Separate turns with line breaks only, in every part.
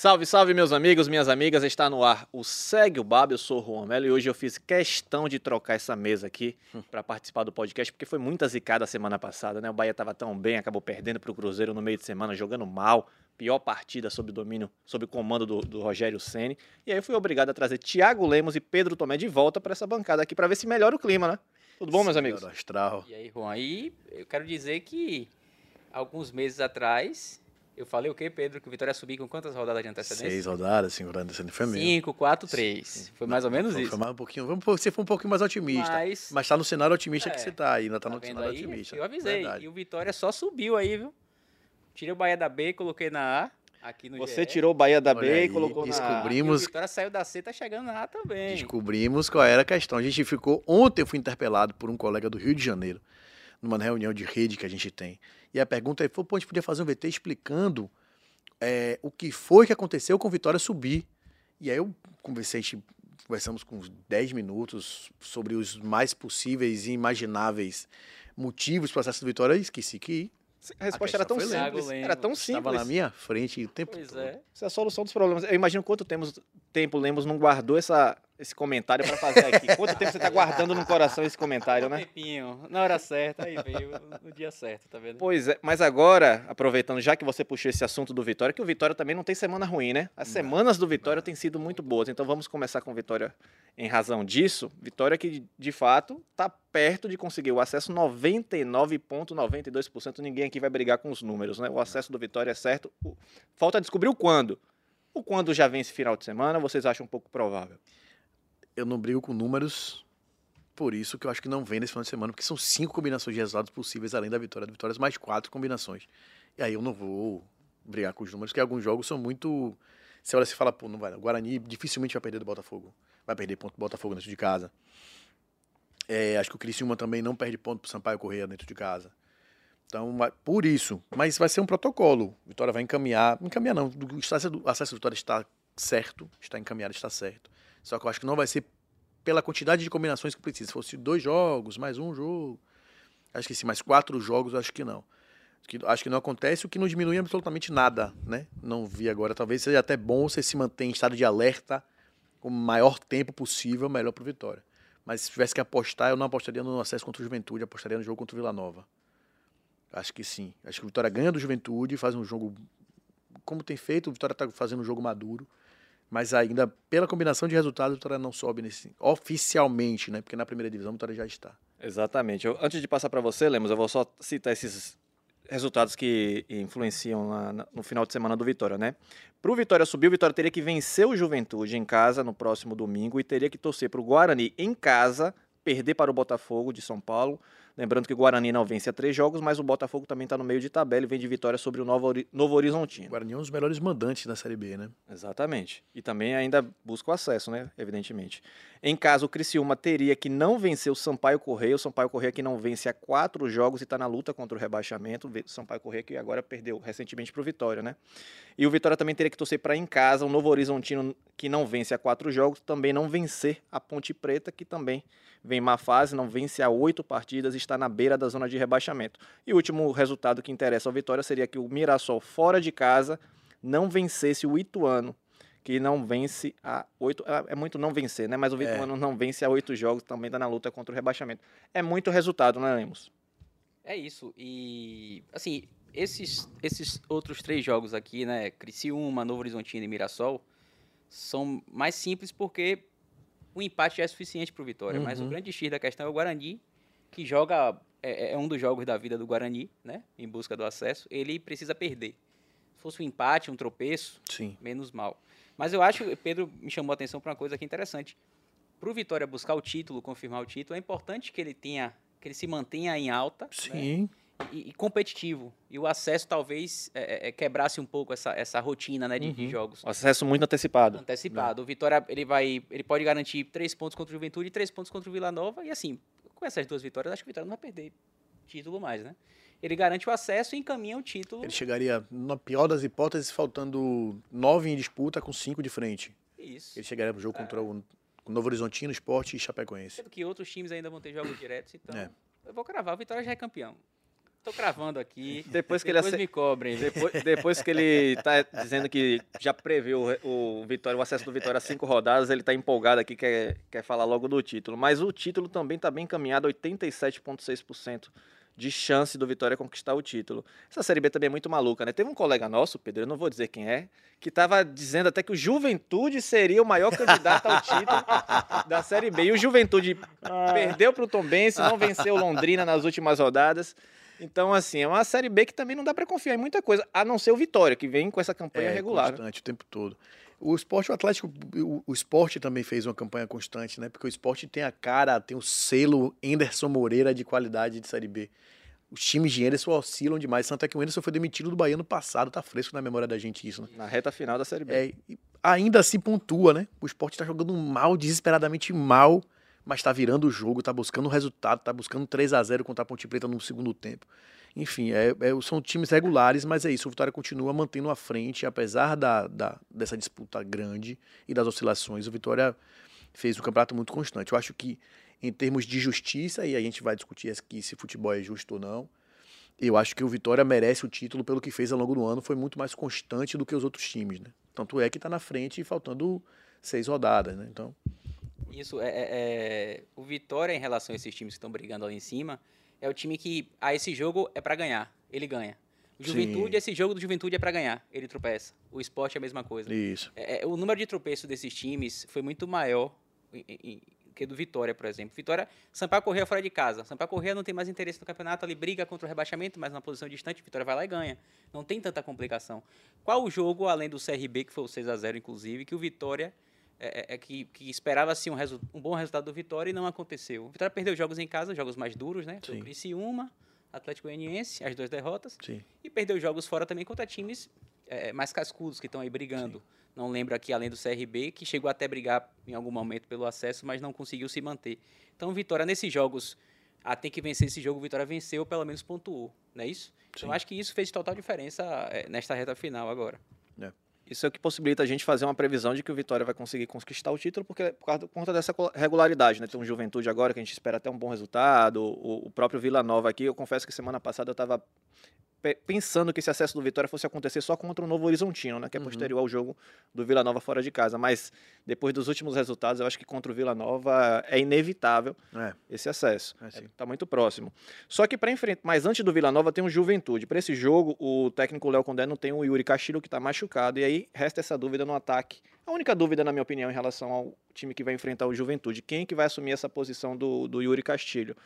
Salve, salve, meus amigos, minhas amigas. Está no ar o Segue o Baba. Eu sou o Juan Melo e hoje eu fiz questão de trocar essa mesa aqui para participar do podcast, porque foi muita zicada a semana passada, né? O Bahia estava tão bem, acabou perdendo para o Cruzeiro no meio de semana, jogando mal. Pior partida sob domínio, sob comando do, do Rogério Ceni. E aí eu fui obrigado a trazer Thiago Lemos e Pedro Tomé de volta para essa bancada aqui, para ver se melhora o clima, né? Tudo bom, meus amigos?
Astral.
E aí, Juan, aí eu quero dizer que alguns meses atrás eu falei o quê, Pedro? Que o Vitória ia subir com quantas rodadas de antecedência?
Seis rodadas, cinco rodadas de antecedência. Foi mesmo.
Cinco, quatro, três. Foi mais ou menos
foi,
isso.
Foi mais um pouquinho. Vamos, você foi um pouquinho mais otimista.
Mas-
Mas tá no cenário otimista
É,
que você tá aí, ainda tá,
Tá
no cenário
aí?
otimista.
Eu avisei.
Verdade.
E o Vitória só subiu aí, viu? Tirei o Bahia da B, coloquei na A. Aqui no
Você
GE.
tirou o Bahia da
Olha
B e
aí,
colocou na...
E o
descobrimos-
Vitória saiu da C, tá chegando na A também.
Descobrimos qual era a questão. A gente ficou. Ontem eu fui interpelado por um colega do Rio de Janeiro, numa reunião de rede que a gente tem. E a pergunta foi: pô, a gente podia fazer um VT explicando é, o que foi que aconteceu com o Vitória subir. E aí eu conversei, a gente- conversamos com uns 10 minutos sobre os mais possíveis e imagináveis motivos para o acesso do Vitória e esqueci que
A resposta era tão simples.
Lemos.
Era tão
estava
simples.
na minha frente o tempo
Pois
todo.
é.
Isso é a solução dos problemas. Eu imagino quanto temos, tempo Lemos não guardou essa, esse comentário para fazer aqui. Quanto tempo você está guardando no coração esse comentário,
Um
né?
tempinho, na hora certa, aí veio no dia certo, tá vendo?
Pois é, mas agora, aproveitando, já que você puxou esse assunto do Vitória, que o Vitória também não tem semana ruim, né? As semanas do Vitória têm sido muito boas. Então vamos começar com Vitória em razão disso. Vitória que, de fato, está perto de conseguir o acesso 99,92%. Ninguém aqui vai brigar com os números, né? O acesso do Vitória é certo. Falta descobrir o quando. O quando já vem esse final de semana, vocês acham um pouco provável?
Eu não brigo com números, por isso que eu acho que não vem nesse final de semana, porque são cinco combinações de resultados possíveis além da vitória. Da vitória, mais quatro combinações. E aí eu não vou brigar com os números, porque alguns jogos são muito. Você olha e fala, pô, não vai. O Guarani dificilmente vai perder do Botafogo. Vai perder ponto do Botafogo dentro de casa. É, acho que o Criciúma também não perde ponto pro Sampaio Correia dentro de casa. Então, por isso. Mas vai ser um protocolo. Vitória vai encaminhar. Encaminhar não. O acesso do Vitória está certo. Está encaminhado, está certo. Só que eu acho que não vai ser pela quantidade de combinações que precisa. Se fosse dois jogos, mais um jogo. Acho que sim, mais quatro jogos, acho que não. Acho que, acho que não acontece, o que não diminui absolutamente nada, né? Não vi agora. Talvez seja até bom você se manter em estado de alerta o maior tempo possível, melhor para Vitória. Mas se tivesse que apostar, eu não apostaria no acesso contra o Juventude, apostaria no jogo contra o Vila Nova. Acho que sim. Acho que o Vitória ganha do Juventude, faz um jogo como tem feito, o Vitória está fazendo um jogo maduro. Mas ainda, pela combinação de resultados, o Vitória não sobe nesse, oficialmente, né? Porque na primeira divisão o Vitória já está.
Exatamente. Eu- antes de passar para você, Lemos, eu vou só citar esses resultados que influenciam na- na- no final de semana do Vitória, né? Para o Vitória subir, o Vitória teria que vencer o Juventude em casa no próximo domingo e teria que torcer para o Guarani em casa, perder para o Botafogo de São Paulo. Lembrando que o Guarani não vence há três jogos, mas o Botafogo também está no meio de tabela e vem de vitória sobre o Novo, Novo
O
Horizontino.
Guarani é um dos melhores mandantes da Série B, né?
Exatamente. E também ainda busca o acesso, né? Evidentemente. Em caso, o Criciúma teria que não vencer o Sampaio Correia. O Sampaio Correia que não vence há quatro jogos e está na luta contra o rebaixamento. O Sampaio Correia que agora perdeu recentemente para o Vitória, né? E o Vitória também teria que torcer para em casa o Novo Horizontino que não vence há quatro jogos, também não vencer a Ponte Preta, que também vem em má fase, não vence há oito partidas e está na beira da zona de rebaixamento. E o último resultado que interessa ao Vitória seria que o Mirassol, fora de casa, não vencesse o Ituano, que não vence a oito. É é muito não vencer, né? Mas o
É.
Ituano não vence a oito jogos, também está na luta contra o rebaixamento. É muito resultado, né, Lemos?
É isso. E, assim, esses, esses outros três jogos aqui, né? Criciúma, Novo Horizontino e Mirassol, são mais simples porque o empate é suficiente para o Vitória. Mas o
Uhum.
grande X da questão é o Guarani, que joga. É, é um dos jogos da vida do Guarani, né? Em busca do acesso. Ele precisa perder. Se fosse um empate, um tropeço,
Sim.
menos mal. Mas eu acho, Pedro me chamou a atenção para uma coisa aqui interessante. Para o Vitória buscar o título, confirmar o título, é importante que ele tenha, que ele se mantenha em alta, né?
Sim.
e, e competitivo. E o acesso talvez é, é, quebrasse um pouco essa, essa rotina né, de, de
Uhum.
jogos.
Acesso muito antecipado.
Antecipado. O Vitória ele vai, ele pode garantir três pontos contra o Juventude e três pontos contra o Vila Nova. E assim, com essas duas vitórias, acho que o Vitória não vai perder título mais, né? Ele garante o acesso e encaminha o título.
Ele chegaria, na pior das hipóteses, faltando nove em disputa com cinco de frente.
Isso.
Ele chegaria pro jogo contra o Novo Horizontino, Esporte e Chapecoense.
Sendo que outros times ainda vão ter jogos diretos, então
É.
eu vou cravar. O Vitória já é campeão. Tô cravando aqui.
Depois que ele
Depois
ace-
me cobrem.
Depois, depois que ele tá dizendo que já previu o, o Vitória, o acesso do Vitória a cinco rodadas, ele tá empolgado aqui, quer, quer falar logo do título. Mas o título também tá bem encaminhado, 87,6% de chance do Vitória conquistar o título. Essa Série B também é muito maluca, né? Teve um colega nosso, Pedro, eu não vou dizer quem é, que tava dizendo até que o Juventude seria o maior candidato ao título da Série B. E o Juventude perdeu pro Tombense, não venceu o Londrina nas últimas rodadas. Então, assim, é uma Série B que também não dá para confiar em muita coisa, a não ser o Vitória, que vem com essa campanha regular. né?
É, constante o tempo todo. O esporte, o Atlético, o, o esporte também fez uma campanha constante, né? Porque o esporte tem a cara, tem o selo Anderson Moreira de qualidade de Série B. Os times de Anderson oscilam demais. Tanto é que o Anderson foi demitido do Bahia no passado, tá fresco na memória da gente isso, né?
Na reta final da Série B.
É, e ainda assim pontua, né? O esporte tá jogando mal, desesperadamente mal, mas tá virando o jogo, tá buscando o resultado, tá buscando 3 a 0 contra a Ponte Preta no segundo tempo. Enfim, é, é- são times regulares, mas é isso. O Vitória continua mantendo a frente, apesar da, da- dessa disputa grande e das oscilações. O Vitória fez um campeonato muito constante. Eu acho que, em termos de justiça, e a gente vai discutir aqui se futebol é justo ou não, eu acho que o Vitória merece o título pelo que fez ao longo do ano. Foi muito mais constante do que os outros times, né? Tanto é que tá na frente, faltando seis rodadas, né? Então,
Isso é, é- é- O Vitória, em relação a esses times que estão brigando ali em cima, é o time que. Ah, esse jogo é pra ganhar. Ele ganha. O
Sim.
Juventude, esse jogo do Juventude é pra ganhar. Ele tropeça. O esporte é a mesma coisa.
isso.
É, é, o número de tropeços desses times foi muito maior em- em- que do Vitória, por exemplo. Vitória, Sampaio Correia fora de casa. Sampaio Correia não tem mais interesse no campeonato, ele briga contra o rebaixamento, mas numa posição distante, Vitória vai lá e ganha. Não tem tanta complicação. Qual o jogo, além do CRB, que foi o 6 a 0 inclusive, que o Vitória é, é- é que, que esperava-se um, resu- um bom resultado do Vitória e não aconteceu. O Vitória perdeu jogos em casa, jogos mais duros, né?
Sim.
Criciúma, Atlético Goianiense, as duas derrotas.
Sim.
E perdeu jogos fora também contra times eh, mais cascudos que estão aí brigando. Não lembro aqui, além do CRB, que chegou até brigar em algum momento pelo acesso, mas não conseguiu se manter. Então, Vitória, nesses jogos, ah, tem que vencer esse jogo, Vitória venceu, pelo menos pontuou, não é isso? Então,
Sim.
acho que isso fez total diferença eh, nesta reta final agora.
Isso é o que possibilita a gente fazer uma previsão de que o Vitória vai conseguir conquistar o título, porque por, causa, por conta dessa regularidade, né? Tem um Juventude agora que a gente espera até um bom resultado, o, o próprio Vila Nova aqui, eu confesso que semana passada eu estava pensando que esse acesso do Vitória fosse acontecer só contra o Novo Horizontino, né? Que é
Uhum.
posterior ao jogo do Vila Nova fora de casa, mas depois dos últimos resultados, eu acho que contra o Vila Nova é inevitável
É,
esse acesso.
É, sim.
Está muito próximo. Só que para enfrentar, mas antes do Vila Nova tem o Juventude. Para esse jogo, o técnico Léo Condé não tem o Yuri Castilho que está machucado e aí resta essa dúvida no ataque. A única dúvida, na minha opinião, em relação ao time que vai enfrentar o Juventude, quem que vai assumir essa posição do, do Yuri Castilho?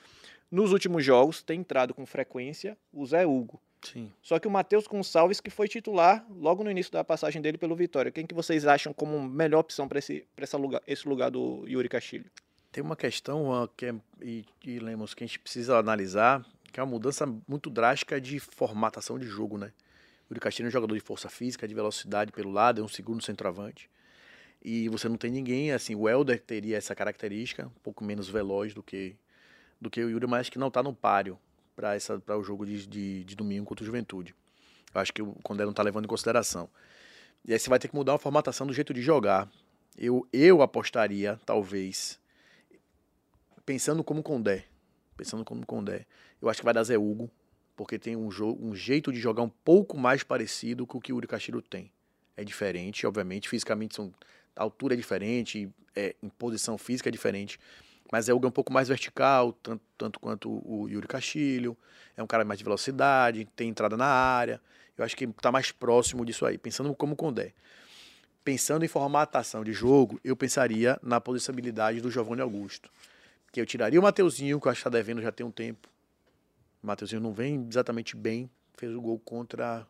Nos últimos jogos tem entrado com frequência o Zé Hugo.
Sim.
Só que o Matheus Gonçalves, que foi titular logo no início da passagem dele pelo Vitória. Quem que vocês acham como melhor opção para esse, pra essa lugar, esse lugar do Yuri Castilho?
Tem uma questão ah, que é, e, e Lemos, que a gente precisa analisar, que é uma mudança muito drástica de formatação de jogo, né? O Yuri Castilho é um jogador de força física, de velocidade pelo lado, é um segundo centroavante. E você não tem ninguém, assim, o Helder teria essa característica, um pouco menos veloz do que, do que o Yuri, mas que não está no páreo para o jogo de, de, de domingo contra o Juventude. Eu acho que o Condé não está levando em consideração. E aí você vai ter que mudar a formatação do jeito de jogar. Eu, eu apostaria, talvez, pensando como Condé, pensando como Condé, eu acho que vai dar Zé Hugo, porque tem um, um jeito de jogar um pouco mais parecido com o que o Uri Castilho tem. É diferente, obviamente, fisicamente são, a altura é diferente, é, em posição física é diferente, mas é um pouco mais vertical, tanto, tanto quanto o Yuri Castilho, é um cara mais de velocidade, tem entrada na área, eu acho que está mais próximo disso aí, pensando como Condé. Pensando em formatação de jogo, eu pensaria na possibilidade do Giovanni Augusto. Que eu tiraria o Mateuzinho, que eu acho que está devendo já tem um tempo. O Mateuzinho não vem exatamente bem. Fez o gol contra.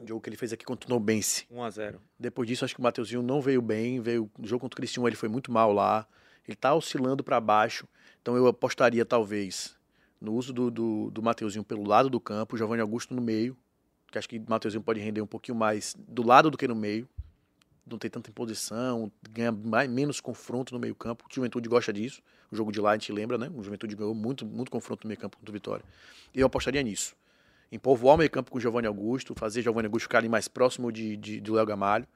O jogo que ele fez aqui contra o Nobense.
1 a 0
Depois disso, acho que o Mateuzinho não veio bem. Veio no jogo contra o Cristiano, ele foi muito mal lá. Ele tá oscilando para baixo. Então eu apostaria, talvez, no uso do, do, do Mateuzinho pelo lado do campo, Giovanni Augusto no meio. Que acho que o Mateuzinho pode render um pouquinho mais do lado do que no meio. não ter tanta imposição, ganha mais, menos confronto no meio campo. O Juventude gosta disso. O jogo de lá a gente lembra, né? O Juventude ganhou muito, muito confronto no meio campo contra o Vitória. E eu apostaria nisso. Em povoar o meio campo com o Giovanni Augusto, fazer Giovanni Augusto ficar ali mais próximo de, de, do Léo Gamalho.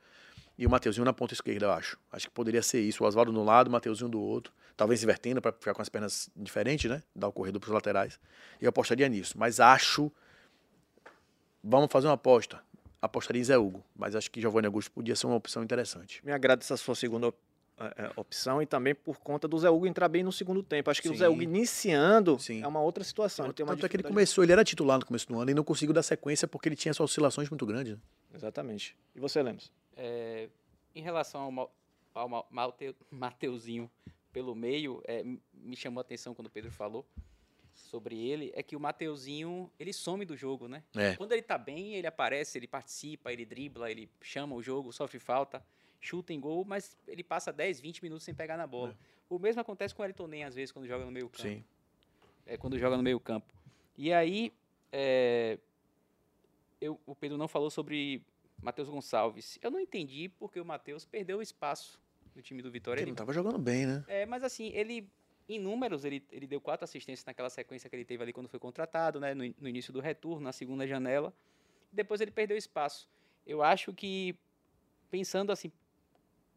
E o Mateuzinho na ponta esquerda, eu acho. Acho que poderia ser isso. O Oswaldo no lado, o Mateuzinho do outro. Talvez invertendo para ficar com as pernas diferentes, né? Dar o corredor para os laterais. E eu apostaria nisso. Mas acho. Vamos fazer uma aposta. Apostaria em Zé Hugo. Mas acho que Giovanni Augusto podia ser uma opção interessante.
Me agrada essa sua segunda é, opção e também por conta do Zé Hugo entrar bem no segundo tempo. Acho que
Sim.
o Zé Hugo iniciando
Sim.
é uma outra situação. Ele
Tanto é que ele começou, ele era titular no começo do ano e não conseguiu dar sequência porque ele tinha essas oscilações muito grandes. né?
Exatamente. E você, Lemos?
É, em relação ao, Ma- ao Ma- Mate- Mateuzinho pelo meio, é, me chamou a atenção quando o Pedro falou sobre ele, é que o Mateuzinho, ele some do jogo, né?
É.
Quando ele tá bem, ele aparece, ele participa, ele dribla, ele chama o jogo, sofre falta, chuta em gol, mas ele passa 10, 20 minutos sem pegar na bola. O mesmo acontece com o Ayrton às vezes, quando joga no meio campo
Sim.
é, quando joga no meio campo. E aí, é, eu, o Pedro não falou sobre Matheus Gonçalves. Eu não entendi porque o Matheus perdeu espaço no time do Vitória.
Ele
Ele,
não tava jogando bem, né?
é, mas assim, ele, em números, ele, ele deu quatro assistências naquela sequência que ele teve ali quando foi contratado, né, no, no início do retorno, na segunda janela. Depois ele perdeu espaço. Eu acho que, pensando assim,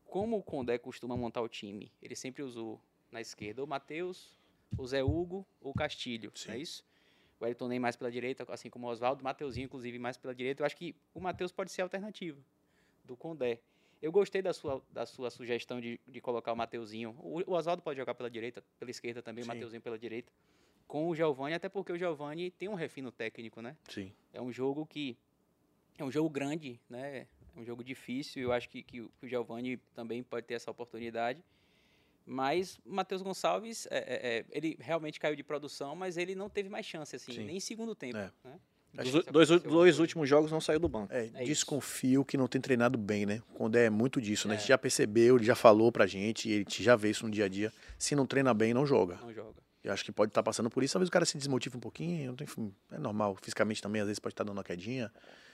como o Condé costuma montar o time, ele sempre usou na esquerda o Matheus, o Zé Hugo ou o Castilho, é
Sim.
isso? O Elton nem mais pela direita, assim como o Oswaldo, o Mateuzinho, inclusive, mais pela direita. Eu acho que o Matheus pode ser a alternativa do Condé. Eu gostei da sua, da sua sugestão de, de colocar o Mateuzinho. O, o Oswaldo pode jogar pela direita, pela esquerda também,
Sim.
o Mateuzinho pela direita. Com o Giovani, até porque o Giovani tem um refino técnico, né?
Sim.
É um jogo que. É um jogo grande, né? É um jogo difícil. Eu acho que, que, o- que o Giovani também pode ter essa oportunidade. Mas o Matheus Gonçalves, é, é, é, ele realmente caiu de produção, mas ele não teve mais chance, assim,
Sim.
nem em segundo tempo.
É.
Né?
Dos dois,
aconteceu
dois últimos jogos não saiu do banco.
É,
É isso.
desconfio que não tem treinado bem, né? Quando é muito disso, né? A
É.
gente já percebeu, ele já falou pra gente, ele já vê isso no dia a dia. Se não treina bem, não joga.
Não joga.
Eu acho que pode estar passando por isso. Talvez o cara se desmotive um pouquinho, tem, é normal. Fisicamente também, às vezes pode estar dando uma quedinha.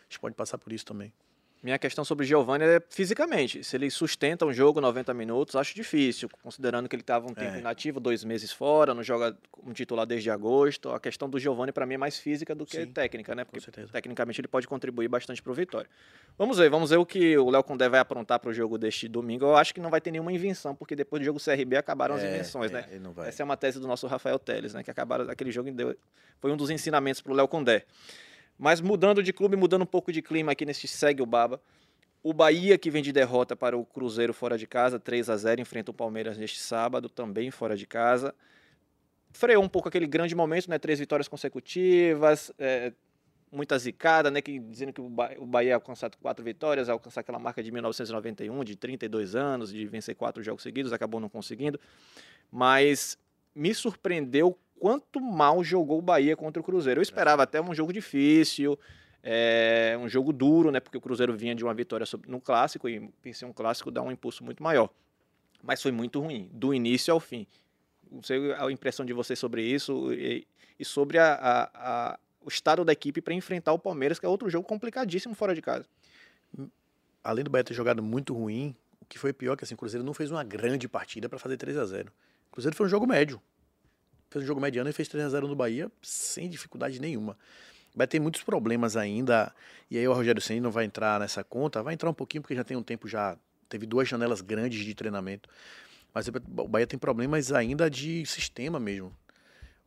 Acho que pode passar por isso também.
Minha questão sobre Giovanni é fisicamente. Se ele sustenta um jogo 90 minutos, acho difícil, considerando que ele estava um tempo
É.
inativo, dois meses fora, não joga como titular desde agosto. A questão do Giovanni, para mim, é mais física do que
Sim,
técnica, né? Porque tecnicamente ele pode contribuir bastante para o Vitória. Vamos ver, vamos ver o que o Léo Condé vai aprontar para o jogo deste domingo. Eu acho que não vai ter nenhuma invenção, porque depois do jogo CRB acabaram as
É,
invenções,
é,
né?
Não vai.
Essa é uma tese do nosso Rafael Teles, né? Que acabaram aquele jogo e deu, foi um dos ensinamentos para o Léo Condé. Mas mudando de clube, mudando um pouco de clima aqui neste segue o Baba. O Bahia, que vem de derrota para o Cruzeiro fora de casa, 3 a 0 enfrenta o Palmeiras neste sábado, também fora de casa. Freou um pouco aquele grande momento, né? Três vitórias consecutivas, é, muita zicada, né? Que, dizendo que o Ba- o Bahia ia alcançar quatro vitórias, ia alcançar aquela marca de 1991, de 32 anos, de vencer quatro jogos seguidos, acabou não conseguindo. Mas me surpreendeu quanto mal jogou o Bahia contra o Cruzeiro. Eu esperava até um jogo difícil, é, um jogo duro, né? Porque o Cruzeiro vinha de uma vitória sobre- no clássico e pensei um clássico dá um impulso muito maior. Mas foi muito ruim, do início ao fim. Não sei a impressão de vocês sobre isso e, e sobre a- a- a- o estado da equipe para enfrentar o Palmeiras, que é outro jogo complicadíssimo fora de casa.
Além do Bahia ter jogado muito ruim, o que foi pior é que assim, o Cruzeiro não fez uma grande partida para fazer 3 a 0 O Cruzeiro foi um jogo médio. Fez um jogo mediano e fez 3 a 0 no Bahia sem dificuldade nenhuma. Vai ter muitos problemas ainda. E aí o Rogério Senna não vai entrar nessa conta. Vai entrar um pouquinho porque já tem um tempo já. Teve duas janelas grandes de treinamento. Mas o Bahia tem problemas ainda de sistema mesmo.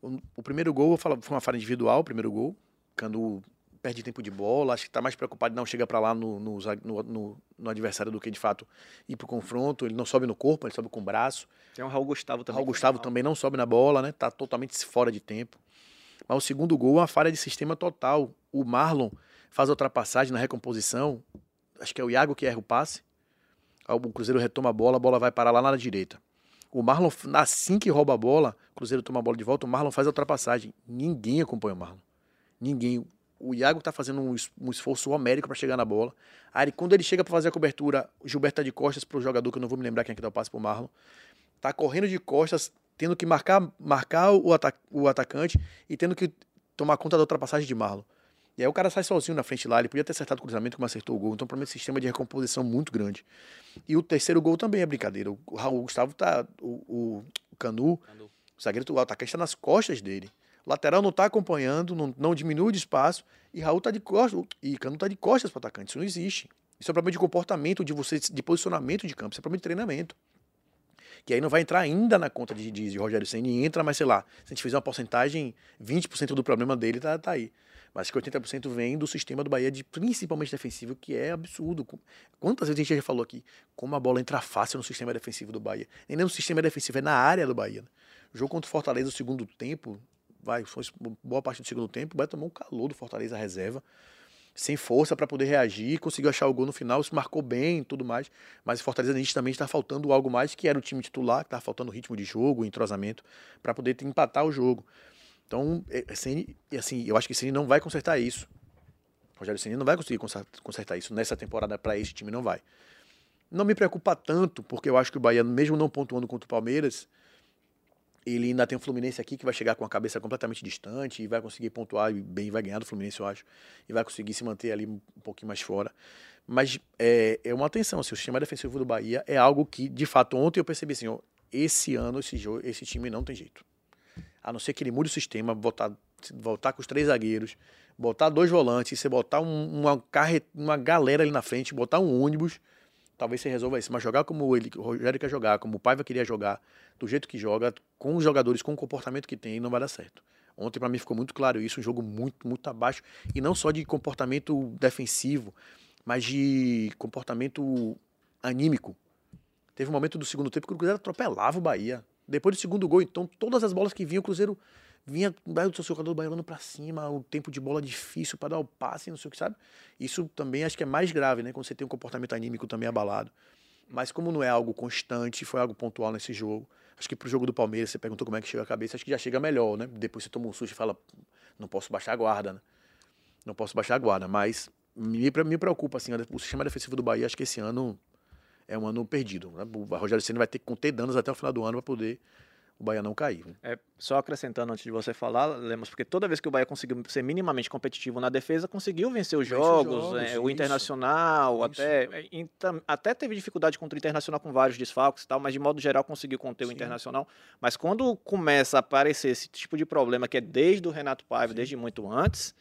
O, o primeiro gol, eu falo, foi uma falha individual, o primeiro gol. Quando perde tempo de bola, acho que está mais preocupado não chegar para lá no, no, no- no- no adversário do que de fato ir pro confronto. Ele não sobe no corpo, ele sobe com o braço.
Tem o Raul Gustavo também.
Raul
foi
Gustavo
mal.
também não sobe na bola, né? Tá totalmente fora de tempo. Mas o segundo gol é uma falha de sistema total. O Marlon faz a ultrapassagem na recomposição. Acho que é o Iago que erra o passe. O Cruzeiro retoma a bola, a bola vai parar lá na direita. O Marlon, assim que rouba a bola, o Cruzeiro toma a bola de volta, o Marlon faz a ultrapassagem. Ninguém acompanha o Marlon. Ninguém. O Iago tá fazendo um, es- um esforço homérico para chegar na bola. Aí quando ele chega para fazer a cobertura, o Gilberto tá de costas pro jogador, que eu não vou me lembrar quem é que dá o passe pro Marlon. Tá correndo de costas, tendo que marcar, marcar o, ata o atacante e tendo que tomar conta da ultrapassagem de Marlon. E aí o cara sai sozinho na frente lá, ele podia ter acertado o cruzamento como acertou o gol. Então, para mim, esse sistema de recomposição muito grande. E o terceiro gol também é brincadeira. O Raul Gustavo tá. O, o, o Canu,
Canu.
o zagueiro, o atacante está nas costas dele. O lateral não está acompanhando, não, não diminui de espaço. E Raul tá de costas. E Canu tá de costas para o atacante. Isso não existe. Isso é problema de comportamento de você, de posicionamento de campo. Isso é problema de treinamento. Que aí não vai entrar ainda na conta de, de, de Rogério Senna e entra, mas sei lá, se a gente fizer uma porcentagem, 20% do problema dele tá, tá aí. Mas que 80% vem do sistema do Bahia, de, principalmente defensivo, que é absurdo. Quantas vezes a gente já falou aqui como a bola entra fácil no sistema defensivo do Bahia? Nem no sistema defensivo, é na área do Bahia. O jogo contra o Fortaleza, o segundo tempo, vai, foi boa parte do segundo tempo, vai tomar um calor do Fortaleza reserva sem força para poder reagir, conseguiu achar o gol no final, se marcou bem e tudo mais. Mas o Fortaleza também está faltando algo mais, que era o time titular, que estava faltando ritmo de jogo, entrosamento, para poder empatar o jogo. Então, Ceni, assim, eu acho que Ceni não vai consertar isso. O Rogério Ceni não vai conseguir consertar isso nessa temporada para esse time, não vai. Não me preocupa tanto, porque eu acho que o Bahia, mesmo não pontuando contra o Palmeiras, ele ainda tem o Fluminense aqui que vai chegar com a cabeça completamente distante e vai conseguir pontuar bem, vai ganhar do Fluminense, eu acho, e vai conseguir se manter ali um pouquinho mais fora. Mas é, é uma atenção, assim, o sistema defensivo do Bahia é algo que, de fato, ontem eu percebi assim, ó, esse ano esse, jogo, esse time não tem jeito. A não ser que ele mude o sistema, voltar, voltar com os três zagueiros, botar dois volantes, você botar um, uma, carre, uma galera ali na frente, botar um ônibus, talvez você resolva isso. Mas jogar como ele, o Rogério quer jogar, como o Paiva queria jogar, do jeito que joga, com os jogadores, com o comportamento que tem, não vai dar certo. Ontem para mim ficou muito claro isso, um jogo muito, muito abaixo, e não só de comportamento defensivo, mas de comportamento anímico. Teve um momento do segundo tempo que o Cruzeiro atropelava o Bahia. Depois do segundo gol, então, todas as bolas que vinham, o Cruzeiro vinha o seu jogador do Bahia para cima, o tempo de bola difícil para dar o passe, não sei o que sabe. Isso também acho que é mais grave, né? Quando você tem um comportamento anímico também abalado. Mas como não é algo constante, foi algo pontual nesse jogo. Acho que pro jogo do Palmeiras, você perguntou como é que chega a cabeça, acho que já chega melhor, né? Depois você toma um susto e fala, não posso baixar a guarda, né? Não posso baixar a guarda, mas me, me preocupa, assim, o sistema defensivo do Bahia, acho que esse ano é um ano perdido. Né? O Rogério Senna vai ter que conter danos até o final do ano para poder o Bahia não cair. Né?
É, só acrescentando antes de você falar, Lemos, porque toda vez que o Bahia conseguiu ser minimamente competitivo na defesa, conseguiu vencer os jogos, jogos é, o Internacional, isso. até então, até teve dificuldade contra o Internacional com vários desfalques e tal, mas de modo geral conseguiu conter Sim. o Internacional. Mas quando começa a aparecer esse tipo de problema, que é desde o Renato Paiva, Sim. desde muito antes,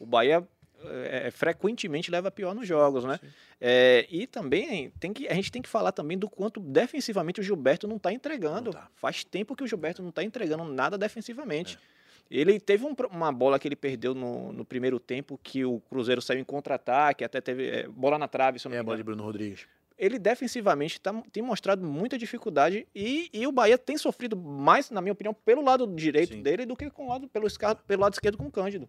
o Bahia é, é, frequentemente leva pior nos jogos, né? É, e também tem que, a gente tem que falar também do quanto defensivamente o Gilberto não está entregando. Não tá. Faz tempo que o Gilberto não está entregando nada defensivamente. É. Ele teve um, uma bola que ele perdeu no, no, primeiro tempo, que o Cruzeiro saiu em contra-ataque, até teve é, bola na trave. Se
é a bola de Bruno Rodrigues.
Ele defensivamente tá, tem mostrado muita dificuldade e, e, o Bahia tem sofrido mais, na minha opinião, pelo lado direito Sim. dele do que com o lado, pelo, pelo lado esquerdo com o Cândido.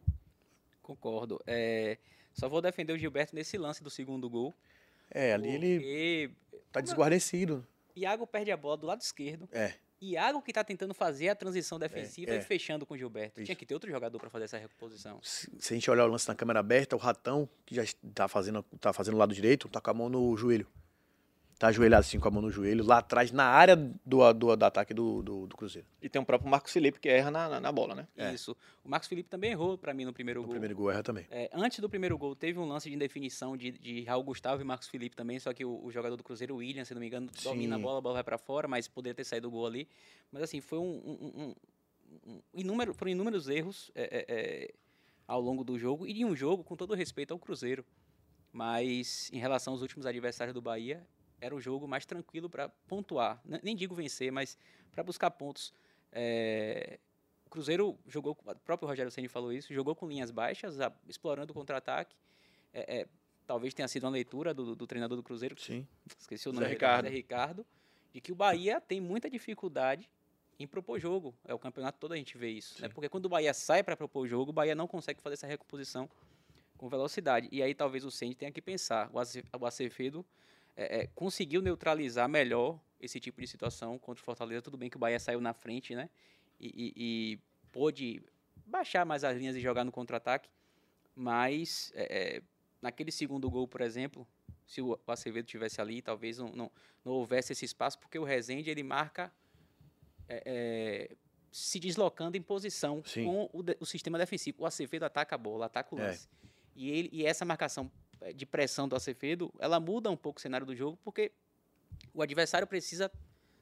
Concordo. É, só vou defender o Gilberto nesse lance do segundo gol.
É, ali ele tá desguarnecido.
Iago perde a bola do lado esquerdo.
É.
Iago que tá tentando fazer a transição defensiva é, é. e fechando com o Gilberto. Isso. Tinha que ter outro jogador para fazer essa recomposição.
Se, se, a gente olhar o lance na câmera aberta, o Ratão, que já tá fazendo, tá fazendo o lado direito, tá com a mão no joelho tá ajoelhado assim com a mão no joelho, lá atrás, na área do, do, do ataque do, do, do, Cruzeiro.
E tem o próprio Marcos Felipe que erra na, na, na bola, né?
É. Isso. O Marcos Felipe também errou para mim no primeiro
no
gol.
No primeiro gol erra também.
É, antes do primeiro gol, teve um lance de indefinição de, de Raul Gustavo e Marcos Felipe também, só que o, o jogador do Cruzeiro, o William, se não me engano, Sim. domina a bola, a bola vai para fora, mas poderia ter saído o gol ali. Mas assim, foi um, um, um, um inúmero, foram inúmeros erros é, é, é, ao longo do jogo, e de um jogo com todo respeito ao Cruzeiro. Mas em relação aos últimos adversários do Bahia, era o jogo mais tranquilo para pontuar. Nem digo vencer, mas para buscar pontos. É, o Cruzeiro jogou, o próprio Rogério Ceni falou isso, jogou com linhas baixas, a, explorando o contra-ataque. É, é, talvez tenha sido uma leitura do, do, treinador do Cruzeiro,
Sim.
esqueci o nome, Zé Ricardo. Zé Ricardo, de que o Bahia tem muita dificuldade em propor jogo. É o campeonato todo a gente vê isso. Né? Porque quando o Bahia sai para propor jogo, o Bahia não consegue fazer essa recomposição com velocidade. E aí talvez o Ceni tenha que pensar. O Acevedo é, é, conseguiu neutralizar melhor esse tipo de situação contra o Fortaleza. Tudo bem que o Bahia saiu na frente, né? E, e, e pôde baixar mais as linhas e jogar no contra-ataque. Mas é, é naquele segundo gol, por exemplo, se o Acevedo tivesse ali, talvez não, não, não houvesse esse espaço, porque o Rezende ele marca é, é, se deslocando em posição
Sim.
com o, de- o sistema defensivo. O Acevedo ataca a bola, ataca o lance. E, ele, e essa marcação de pressão do Acevedo, ela muda um pouco o cenário do jogo, porque o adversário precisa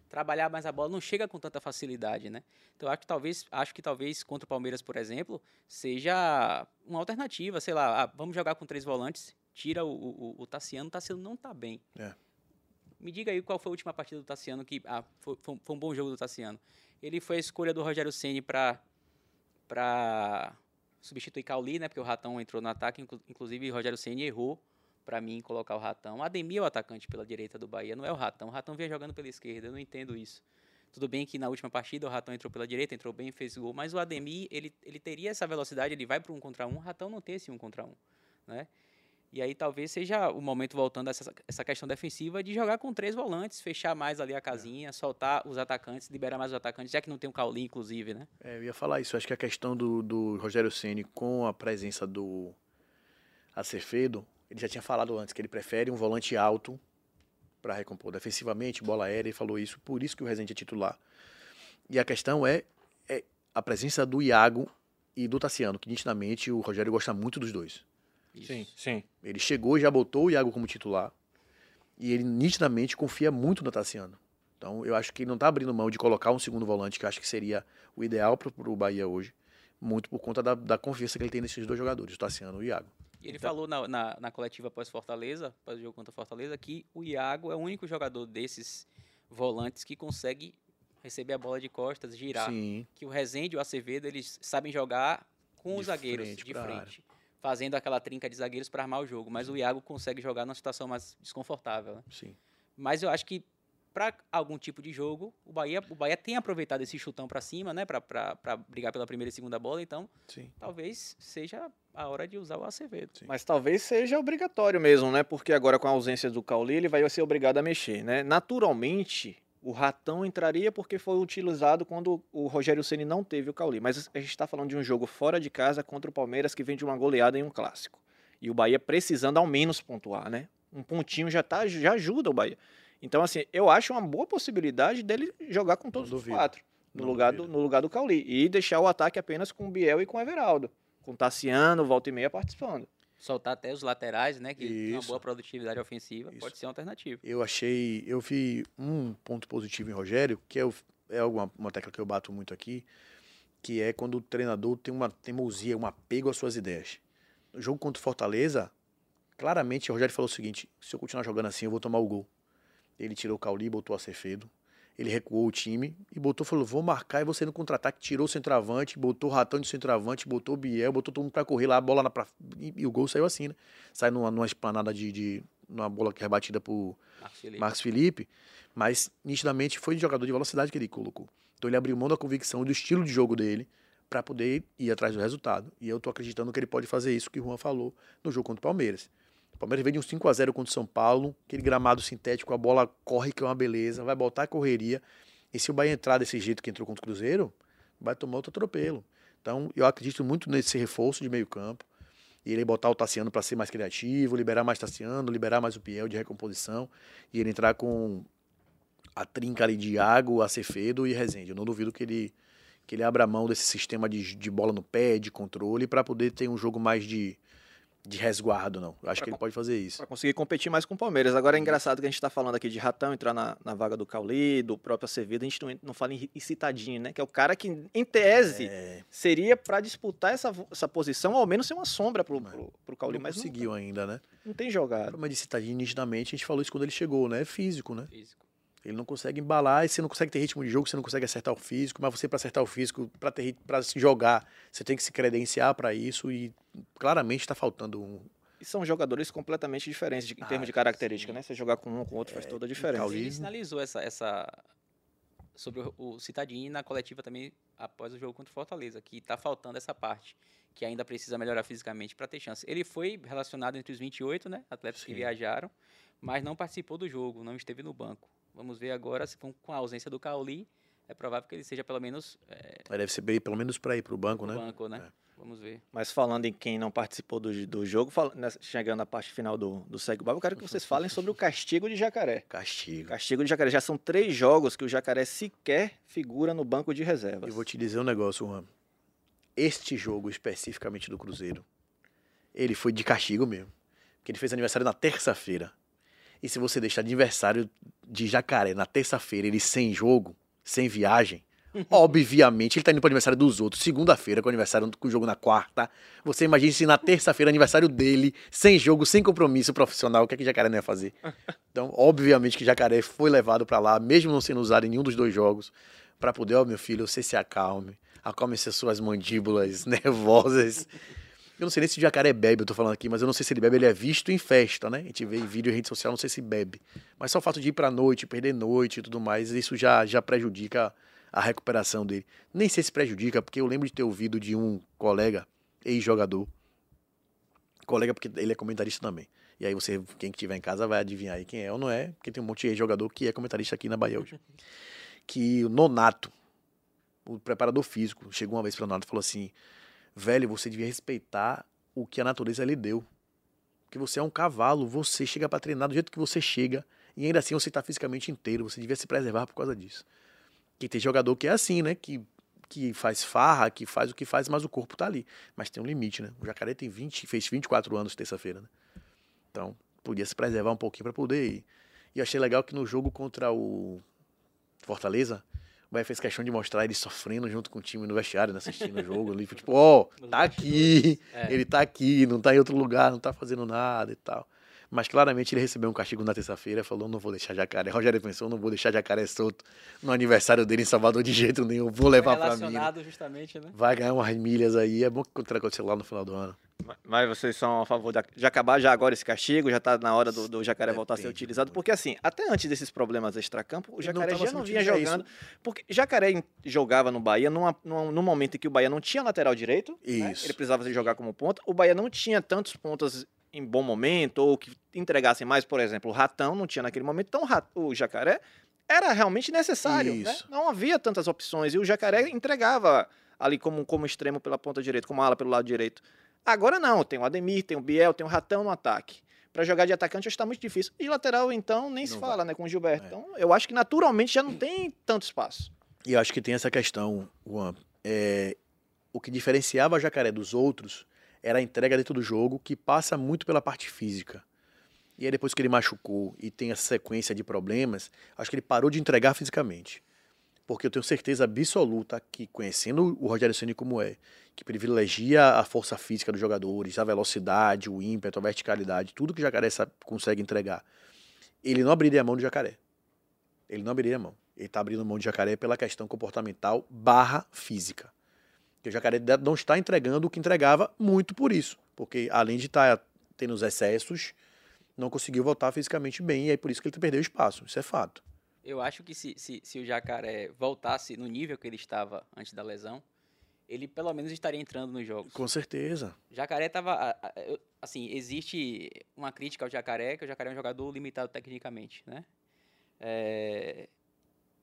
trabalhar mais a bola, não chega com tanta facilidade, né? Então acho que talvez, acho que talvez contra o Palmeiras, por exemplo, seja uma alternativa, sei lá, ah, vamos jogar com três volantes, tira o, o, o Tassiano, o Tassiano não tá bem.
É.
Me diga aí qual foi a última partida do Tassiano que ah, foi, um- foi um bom jogo do Tassiano. Ele foi a escolha do Rogério Ceni para para substituir Cauli, né? Porque o Ratão entrou no ataque, inclu- inclusive Rogério Ceni errou para mim colocar o Ratão. Ademir é o atacante pela direita do Bahia, não é o Ratão. O Ratão vinha jogando pela esquerda, eu não entendo isso. Tudo bem que na última partida o Ratão entrou pela direita, entrou bem, fez gol, mas o Ademir, ele, ele teria essa velocidade, ele vai para um contra um, o Ratão não tem esse um contra um, né? E aí talvez seja o momento, voltando a essa, essa questão defensiva, de jogar com três volantes, fechar mais ali a casinha, soltar os atacantes, liberar mais os atacantes, já que não tem o Cauli, inclusive, né?
É, eu ia falar isso. Acho que a questão do, do Rogério Ceni com a presença do Acevedo, ele já tinha falado antes que ele prefere um volante alto para recompor defensivamente, bola aérea, ele falou isso, por isso que o Rezende é titular. E a questão é, é a presença do Iago e do Tassiano, que nitidamente o Rogério gosta muito dos dois.
Sim, sim.
Ele chegou e já botou o Iago como titular. E ele nitidamente confia muito no Tassiano. Então eu acho que ele não está abrindo mão de colocar um segundo volante, que eu acho que seria o ideal para o Bahia hoje. Muito por conta da, da confiança que ele tem nesses dois jogadores, o Tassiano e o Iago.
E ele
Então-
falou na, na, na coletiva após Fortaleza, após o jogo contra Fortaleza, que o Iago é o único jogador desses volantes que consegue receber a bola de costas, girar.
Sim,
Que o Rezende e o Acevedo, eles sabem jogar com
De
os zagueiros
frente
de frente. Fazendo aquela trinca de zagueiros para armar o jogo. Mas o Iago consegue jogar numa situação mais desconfortável. né?
sim.
Mas eu acho que para algum tipo de jogo, o Bahia, o Bahia tem aproveitado esse chutão para cima, né? Para brigar pela primeira e segunda bola. Então,
sim.
talvez seja a hora de usar o Acevedo.
Sim.
Mas talvez seja obrigatório mesmo, né? Porque agora com a ausência do Cauli, ele vai ser obrigado a mexer, né? Naturalmente, o Ratão entraria porque foi utilizado quando o Rogério Ceni não teve o Cauli. Mas a gente está falando de um jogo fora de casa contra o Palmeiras que vem de uma goleada em um clássico. E o Bahia precisando ao menos pontuar, né? Um pontinho já, tá, já ajuda o Bahia. Então, assim, eu acho uma boa possibilidade dele jogar com todos os quatro. No
Não
lugar, do, no lugar do Cauli. E deixar o ataque apenas com o Biel e com o Everaldo. Com o Tassiano, volta e meia participando.
Soltar até os laterais, né? Que tem uma
Isso.
boa produtividade ofensiva,
Isso.
pode ser uma alternativa.
Eu achei, eu vi um ponto positivo em Rogério, que é, o- é alguma, uma tecla que eu bato muito aqui, que é quando o treinador tem uma teimosia, um apego às suas ideias. No jogo contra o Fortaleza, claramente o Rogério falou o seguinte: se eu continuar jogando assim, eu vou tomar o gol. Ele tirou o Cauli, botou a Cefedo. Ele recuou o time e botou, falou: vou marcar e você no contra-ataque. Tirou o centroavante, botou o Ratão de centroavante, botou o Biel, botou todo mundo pra correr lá, a bola na pra... e, e o gol saiu assim, né? Sai numa, numa esplanada de, de. numa bola que é rebatida por
Marcos Felipe.
Marcos Felipe, mas nitidamente foi de jogador de velocidade que ele colocou. Então ele abriu mão da convicção e do estilo de jogo dele para poder ir atrás do resultado. E eu tô acreditando que ele pode fazer isso que o Juan falou no jogo contra o Palmeiras. O Palmeiras veio de um 5 a 0 contra o São Paulo, aquele gramado sintético, a bola corre que é uma beleza, vai botar a correria. E se o Bahia entrar desse jeito que entrou contra o Cruzeiro, vai tomar outro atropelo. Então, eu acredito muito nesse reforço de meio-campo. E ele botar o Tassiano para ser mais criativo, liberar mais Tassiano, liberar mais o Piel de recomposição. E ele entrar com a trinca ali de Iago, Acevedo e Rezende. Eu não duvido que ele, que ele abra mão desse sistema de, de bola no pé, de controle, para poder ter um jogo mais de, de resguardo, não. Eu acho
Pra
que ele pode fazer isso.
Para conseguir competir mais com o Palmeiras. Agora é engraçado que a gente está falando aqui de Ratão entrar na, na vaga do Cauli, do próprio Acevedo, a gente não, não fala em, em Citadinho, né? Que é o cara que, em tese,
É,
seria para disputar essa, essa posição, ao menos ser uma sombra pro, pro, pro Cauli,
não
mas não,
conseguiu ainda, né?
não tem jogado.
problema de Citadinho, nitidamente, a gente falou isso quando ele chegou, né? É físico, né?
Físico.
Ele não consegue embalar, e você não consegue ter ritmo de jogo, você não consegue acertar o físico, mas você para acertar o físico, para ter para se jogar, você tem que se credenciar para isso e claramente está faltando um
E são jogadores completamente diferentes de- em
Ah,
termos de característica,
sim.
né? Você jogar com um ou com o outro faz toda a diferença.
Cauli-
Ele sinalizou essa, essa sobre o, o Citadini na coletiva também após o jogo contra o Fortaleza, que está faltando essa parte, que ainda precisa melhorar fisicamente para ter chance. Ele foi relacionado entre os 28, né, atletas que
Sim.
viajaram, mas não participou do jogo, não esteve no banco. Vamos ver agora se com com a ausência do Cauli, é provável que ele seja pelo menos é,
Aí deve ser bem, pelo menos para ir para o banco, né?
banco, né?
É.
Vamos ver.
Mas falando em quem não participou do, do jogo, fal- nessa- chegando à parte final do, do Segue Baba, eu quero que vocês falem sobre o castigo de Jacaré.
Castigo.
Castigo de Jacaré. Já são três jogos que o Jacaré sequer figura no banco de reservas.
Eu vou te dizer um negócio, Juan. Este jogo, especificamente do Cruzeiro, ele foi de castigo mesmo. Porque ele fez aniversário na terça-feira. E se você deixar aniversário de Jacaré na terça-feira, ele sem jogo, sem viagem, obviamente ele tá indo pro aniversário dos outros. Segunda-feira, com aniversário com o jogo na quarta. Você imagina se na terça-feira, aniversário dele, sem jogo, sem compromisso profissional, o que é que Jacaré não ia fazer? Então, obviamente que Jacaré foi levado pra lá, mesmo não sendo usado em nenhum dos dois jogos, pra poder, ó, meu filho, você se acalme. Acalme essas suas mandíbulas nervosas. Eu não sei nem se o jacaré bebe, eu tô falando aqui, mas eu não sei se ele bebe, ele é visto em festa, né? A gente vê em vídeo em rede social, não sei se bebe. Mas só o fato de ir pra noite, perder noite e tudo mais, isso já, já prejudica a recuperação dele. Nem sei se prejudica, porque eu lembro de ter ouvido de um colega, ex-jogador, colega porque ele é comentarista também. E aí você, quem que tiver em casa vai adivinhar aí quem é ou não é, porque tem um monte de ex-jogador que é comentarista aqui na Bahia hoje. que o Nonato, o preparador físico, chegou uma vez para o Nonato e falou assim: velho, você devia respeitar o que a natureza lhe deu. Porque você é um cavalo, você chega para treinar do jeito que você chega, e ainda assim você está fisicamente inteiro, você devia se preservar por causa disso. Que tem jogador que é assim, né? Que, que faz farra, que faz o que faz, mas o corpo tá ali. Mas tem um limite, né? O Jacaré tem 20, fez 24 anos terça-feira, né? Então, podia se preservar um pouquinho para poder ir. E eu achei legal que no jogo contra o Fortaleza, o Bahia fez questão de mostrar ele sofrendo junto com o time no vestiário, né, assistindo o jogo ali. Tipo, ó, tá aqui,
É.
ele tá aqui, não tá em outro lugar, não tá fazendo nada e tal. Mas claramente ele recebeu um castigo na terça-feira, falou: não vou deixar jacaré. Rogério pensou: não vou deixar jacaré solto no aniversário dele em Salvador de jeito nenhum, vou levar pra mim.
Relacionado justamente, né?
Vai ganhar umas milhas aí, é bom que encontrar com o celular no final do ano.
Mas vocês são a favor da- de acabar já agora esse castigo? Já tá na hora do, do Jacaré voltar a ser
Depende,
utilizado? Porque assim, até antes desses problemas extracampo, o
não
Jacaré
tava
já não vinha jogando. Porque Jacaré jogava no Bahia numa, numa, num momento em que o Bahia não tinha lateral direito. né?
Isso.
Ele precisava se jogar como ponta. O Bahia não tinha tantos pontas em bom momento, ou que entregassem mais, por exemplo, o Ratão não tinha naquele momento. Então o o Jacaré era realmente necessário. né? Não havia tantas opções. E o Jacaré entregava ali como, como extremo pela ponta direita, como ala pelo lado direito. Agora não, tem o Ademir, tem o Biel, tem o Ratão no ataque. Pra jogar de atacante já está muito difícil. E lateral, então, nem se
Não
fala, né, com o Gilberto.
É.
Então, eu acho que naturalmente já não tem tanto espaço.
E eu acho que tem essa questão, Juan. É, o que diferenciava a Jacaré dos outros era a entrega dentro do jogo, que passa muito pela parte física. E aí depois que ele machucou e tem essa sequência de problemas, acho que ele parou de entregar fisicamente. Porque eu tenho certeza absoluta que, conhecendo o Rogério Ceni como é, que privilegia a força física dos jogadores, a velocidade, o ímpeto, a verticalidade, tudo que o Jacaré consegue entregar, ele não abriria a mão do Jacaré. Ele não abriria a mão. Ele está abrindo mão de jacaré pela questão comportamental barra física. Porque o jacaré não está entregando o que entregava muito por isso. Porque além de estar tendo os excessos, não conseguiu voltar fisicamente bem. E aí por isso que ele perdeu espaço. Isso é fato.
Eu acho que se, se, se o Jacaré voltasse no nível que ele estava antes da lesão, ele pelo menos estaria entrando nos jogos.
Com certeza.
Jacaré tava. a- a- eu- Assim, existe uma crítica ao Jacaré, que o Jacaré é um jogador limitado tecnicamente, né? É,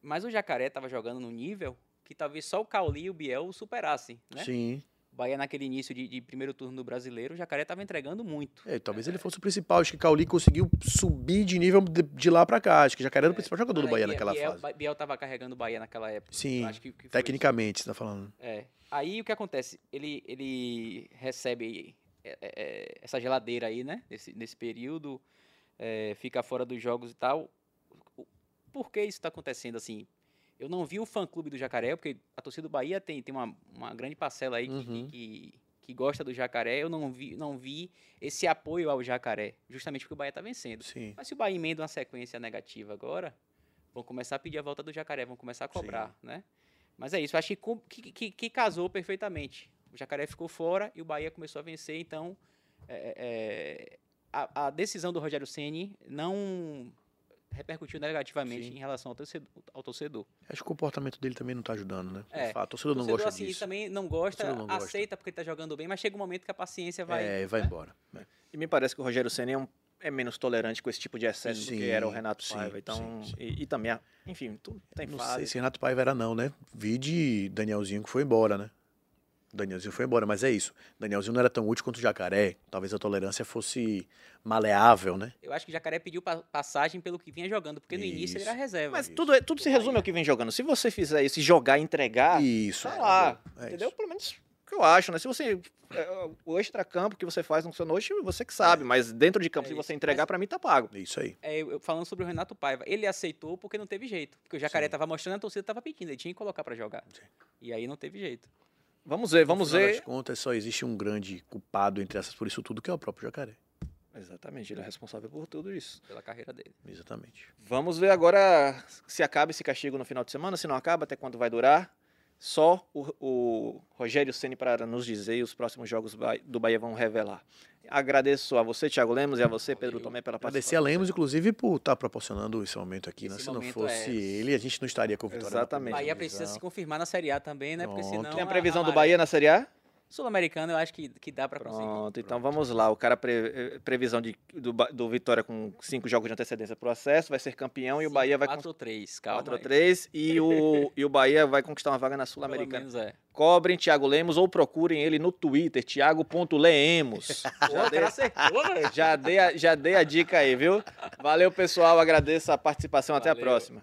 Mas o Jacaré estava jogando num nível que talvez só o Cauli e o Biel o superassem, né?
Sim.
O Bahia naquele início de, de primeiro turno do brasileiro, o Jacaré estava entregando muito.
É, talvez ele fosse o principal. Acho que Cauli conseguiu subir de nível de, de lá pra cá. Acho que Jacaré era o principal jogador do Bahia
Biel-
naquela
Biel,
fase.
Biel estava carregando o Bahia naquela época.
Sim,
acho que- que foi isso.
Tecnicamente, você tá falando.
É. Aí o que acontece? Ele, ele recebe é, é, é, essa geladeira aí, né? Nesse, nesse período, é, fica fora dos jogos e tal. O- Por que isso está acontecendo assim? Eu não vi o fã-clube do Jacaré, porque a torcida do Bahia tem, tem uma, uma grande parcela aí que-
Uhum.
que, que gosta do Jacaré. Eu não vi, não vi esse apoio ao Jacaré, justamente porque o Bahia está vencendo.
Sim.
Mas se o Bahia emenda uma sequência negativa agora, vão começar a pedir a volta do Jacaré, vão começar a cobrar, né? Mas é isso, acho que, que, que- que casou perfeitamente. O Jacaré ficou fora e o Bahia começou a vencer, então é, é, a, a decisão do Rogério Ceni não repercutiu negativamente
Sim.
em relação ao torcedor. Ao torcedor.
Acho que o comportamento dele também não tá ajudando, né?
É.
Fato. O torcedor não
torcedor,
gosta
assim,
disso.
também não gosta,
Torcedor não gosta.
aceita porque ele tá jogando bem, mas chega um momento que a paciência vai.
É, vai
né?
embora. É.
E me parece que o Rogério Senna é, um- é menos tolerante com esse tipo de excesso do
Sim,
que era o Renato
sim,
Paiva. Então,
sim, sim.
E, e também, enfim, tudo tem
Não
fase.
sei se Renato Paiva era não, né? Vi de Danielzinho que foi embora, né? Danielzinho foi embora, mas é isso. Danielzinho não era tão útil quanto o Jacaré. Talvez a tolerância fosse maleável, né?
Eu acho que o Jacaré pediu pa- passagem pelo que vinha jogando, porque no início ele
Isso.
era reserva.
Mas tudo, é- tudo se resume ao que vem jogando. Se você fizer isso e jogar e entregar,
Isso.
tá
é,
lá.
é
entendeu?
isso.
Pelo menos o que eu acho, né? Se você. é, O extra-campo que você faz no seu noite, você que sabe. Mas dentro de campo,
É
se você
isso.
entregar, pra mim tá pago.
É isso aí.
É, eu- falando sobre o Renato Paiva, ele aceitou porque não teve jeito. Porque o Jacaré
Sim.
tava mostrando, a torcida tava pedindo, ele tinha que colocar pra jogar. E aí não teve jeito.
Vamos ver, vamos ver.
das contas, só existe um grande culpado entre essas por isso tudo, que é o próprio Jacaré.
Exatamente, ele é responsável por tudo isso.
Pela carreira dele.
Exatamente.
Vamos ver agora se acaba esse castigo no final de semana, se não acaba, até quando vai durar. Só o, o Rogério Ceni para nos dizer e os próximos jogos do Bahia vão revelar. Agradeço a você, Thiago Lemos, e a você, Pedro. Tomé, pela
Agradecer
participação.
a Lemos, inclusive, por estar proporcionando esse momento aqui. Né? Se não fosse
é-
ele, a gente não estaria com vitória. na
Exatamente.
Bahia precisa se confirmar na Série A também, né? Porque
Pronto.
senão.
Tem a previsão do
Maré-
Bahia na Série A?
Sul-Americano, eu acho que, que dá pra conseguir.
Pronto, então vamos lá. O cara pre, eh, previsão de, do, do Vitória com cinco jogos de antecedência pro acesso, vai ser campeão e o Bahia vai
4 ou 3, calma.
4 a
aí.
3 e o, e o Bahia vai conquistar uma vaga na Sul-Americana.
é.
Cobrem Thiago Lemos ou procurem ele no Twitter, thiago.leemos. Já dei,
velho.
já, dei a, já dei a dica aí, viu? Valeu, pessoal. Agradeço a participação. Até a
Valeu.
próxima.